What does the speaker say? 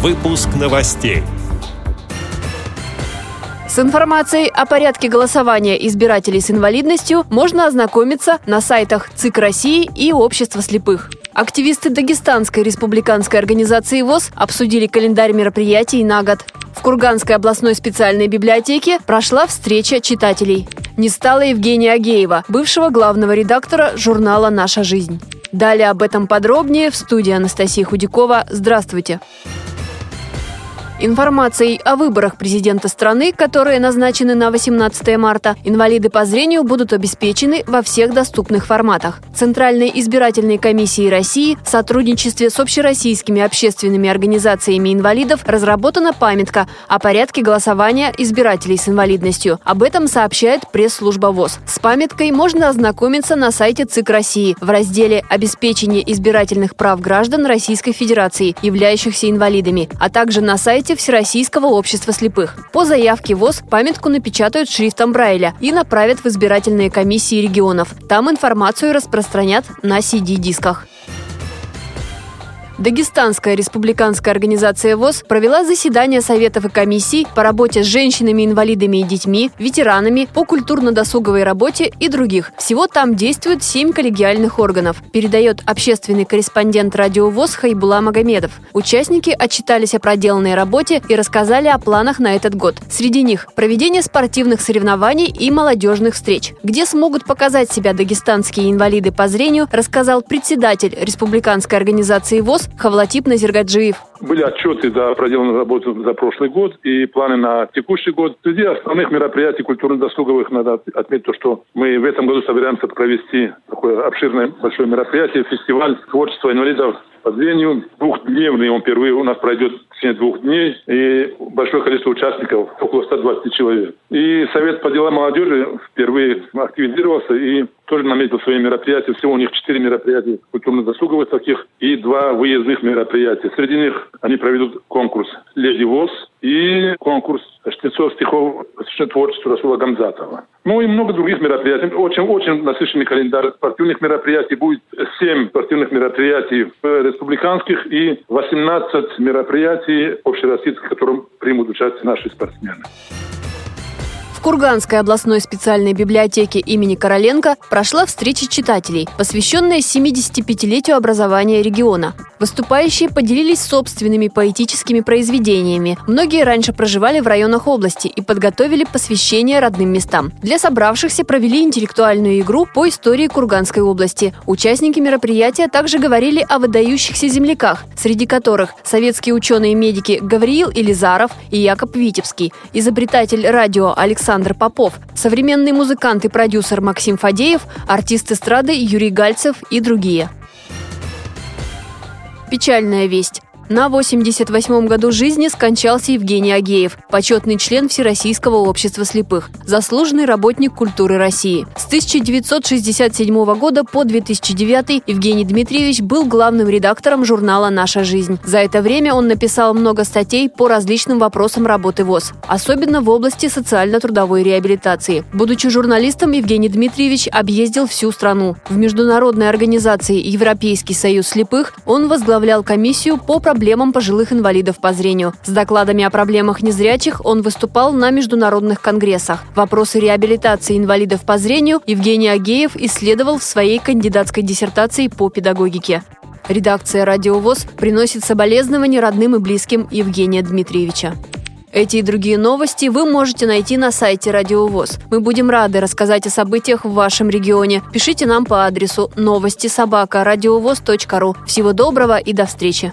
Выпуск новостей. С информацией о порядке голосования избирателей с инвалидностью можно ознакомиться на сайтах ЦИК России и Общества слепых. Активисты Дагестанской республиканской организации ВОЗ обсудили календарь мероприятий на год. В Курганской областной специальной библиотеке прошла встреча читателей. Не стало Евгения Агеева, бывшего главного редактора журнала «Наша жизнь». Далее об этом подробнее в студии Анастасии Худякова. Здравствуйте! Информацией о выборах президента страны, которые назначены на 18 марта, инвалиды по зрению будут обеспечены во всех доступных форматах. Центральной избирательной комиссией России в сотрудничестве с общероссийскими общественными организациями инвалидов разработана памятка о порядке голосования избирателей с инвалидностью. Об этом сообщает пресс-служба ВОЗ. С памяткой можно ознакомиться на сайте ЦИК России в разделе «Обеспечение избирательных прав граждан Российской Федерации, являющихся инвалидами», а также на сайте сайте Всероссийского общества слепых. По заявке ВОЗ памятку напечатают шрифтом Брайля и направят в избирательные комиссии регионов. Там информацию распространят на CD-дисках. Дагестанская республиканская организация ВОЗ провела заседание советов и комиссий по работе с женщинами, инвалидами и детьми, ветеранами, по культурно-досуговой работе и других. Всего там действуют семь коллегиальных органов, передает общественный корреспондент радио ВОЗ Хайбула Магомедов. Участники отчитались о проделанной работе и рассказали о планах на этот год. Среди них проведение спортивных соревнований и молодежных встреч. Где смогут показать себя дагестанские инвалиды по зрению, рассказал председатель республиканской организации ВОЗ Хавлатип Назиргаджиев. Были отчеты за проделанную работу за прошлый год и планы на текущий год. Среди основных мероприятий культурно-досуговых надо отметить то, что мы в этом году собираемся провести такое обширное большое мероприятие, фестиваль творчества инвалидов по зрению. Двухдневный он впервые у нас пройдет в течение двух дней. И большое количество участников, около 120 человек. И Совет по делам молодежи впервые активизировался и тоже наметил свои мероприятия. Всего у них четыре мероприятия культурно-досуговых таких и два выездных мероприятия. Среди них они проведут конкурс «Леди ВОЗ» и конкурс чтецов стихов посвященный творчеству Расула Гамзатова. Ну и много других мероприятий. Очень, очень насыщенный календарь спортивных мероприятий. Будет 7 спортивных мероприятий республиканских и 18 мероприятий общероссийских, в котором примут участие наши спортсмены. В Курганской областной специальной библиотеке имени Короленко прошла встреча читателей, посвященная 75-летию образования региона. Выступающие поделились собственными поэтическими произведениями. Многие раньше проживали в районах области и подготовили посвящение родным местам. Для собравшихся провели интеллектуальную игру по истории Курганской области. Участники мероприятия также говорили о выдающихся земляках, среди которых советские ученые-медики Гавриил Илизаров и Якоб Витебский, изобретатель радио Александр Попов, современный музыкант и продюсер Максим Фадеев, артист эстрады Юрий Гальцев и другие. Печальная весть. На 88-м году жизни скончался Евгений Агеев, почетный член Всероссийского общества слепых, заслуженный работник культуры России. С 1967 года по 2009 Евгений Дмитриевич был главным редактором журнала «Наша жизнь». За это время он написал много статей по различным вопросам работы ВОЗ, особенно в области социально-трудовой реабилитации. Будучи журналистом, Евгений Дмитриевич объездил всю страну. В международной организации Европейский союз слепых он возглавлял комиссию по проблемам проблемам пожилых инвалидов по зрению. С докладами о проблемах незрячих он выступал на международных конгрессах. Вопросы реабилитации инвалидов по зрению Евгений Агеев исследовал в своей кандидатской диссертации по педагогике. Редакция «Радиовоз» приносит соболезнования родным и близким Евгения Дмитриевича. Эти и другие новости вы можете найти на сайте Радиовоз. Мы будем рады рассказать о событиях в вашем регионе. Пишите нам по адресу новости собака ру. Всего доброго и до встречи!